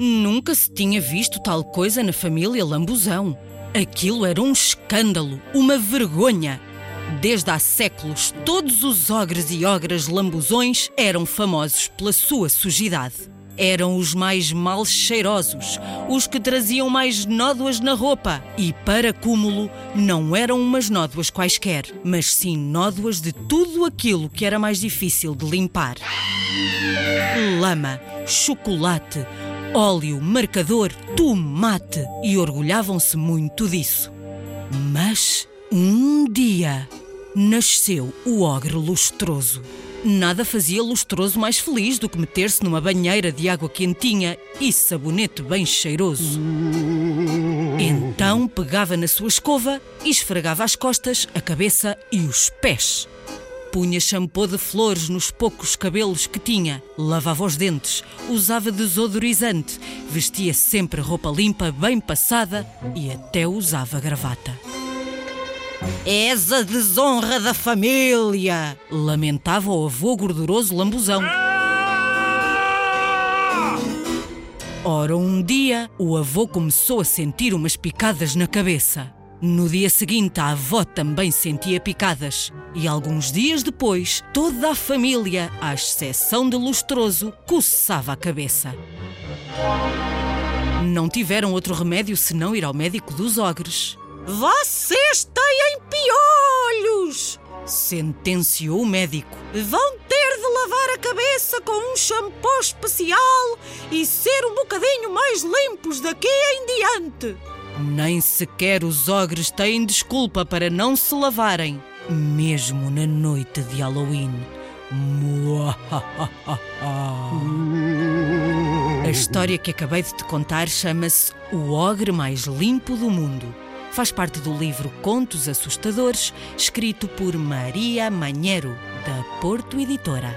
Nunca se tinha visto tal coisa na família Lambuzão. Aquilo era um escândalo, uma vergonha. Desde há séculos, todos os ogres e ogras lambuzões eram famosos pela sua sujidade. Eram os mais mal cheirosos, os que traziam mais nódoas na roupa. E, para cúmulo, não eram umas nódoas quaisquer, mas sim nódoas de tudo aquilo que era mais difícil de limpar: lama, chocolate, óleo, marcador, tomate. E orgulhavam-se muito disso. Mas, um dia, nasceu o ogre lustroso. Nada fazia lustroso mais feliz do que meter-se numa banheira de água quentinha e sabonete bem cheiroso. Então pegava na sua escova e esfregava as costas, a cabeça e os pés. Punha shampoo de flores nos poucos cabelos que tinha, lavava os dentes, usava desodorizante, vestia sempre roupa limpa, bem passada e até usava gravata. És a desonra da família! Lamentava o avô gorduroso lambuzão. Ora, um dia, o avô começou a sentir umas picadas na cabeça. No dia seguinte, a avó também sentia picadas. E alguns dias depois, toda a família, à exceção de Lustroso, coçava a cabeça. Não tiveram outro remédio senão ir ao médico dos ogres. Vocês têm piolhos! Sentenciou o médico. Vão ter de lavar a cabeça com um shampoo especial e ser um bocadinho mais limpos daqui em diante. Nem sequer os ogres têm desculpa para não se lavarem, mesmo na noite de Halloween. A história que acabei de te contar chama-se O Ogre Mais Limpo do Mundo. Faz parte do livro Contos Assustadores, escrito por Maria Manheiro, da Porto Editora.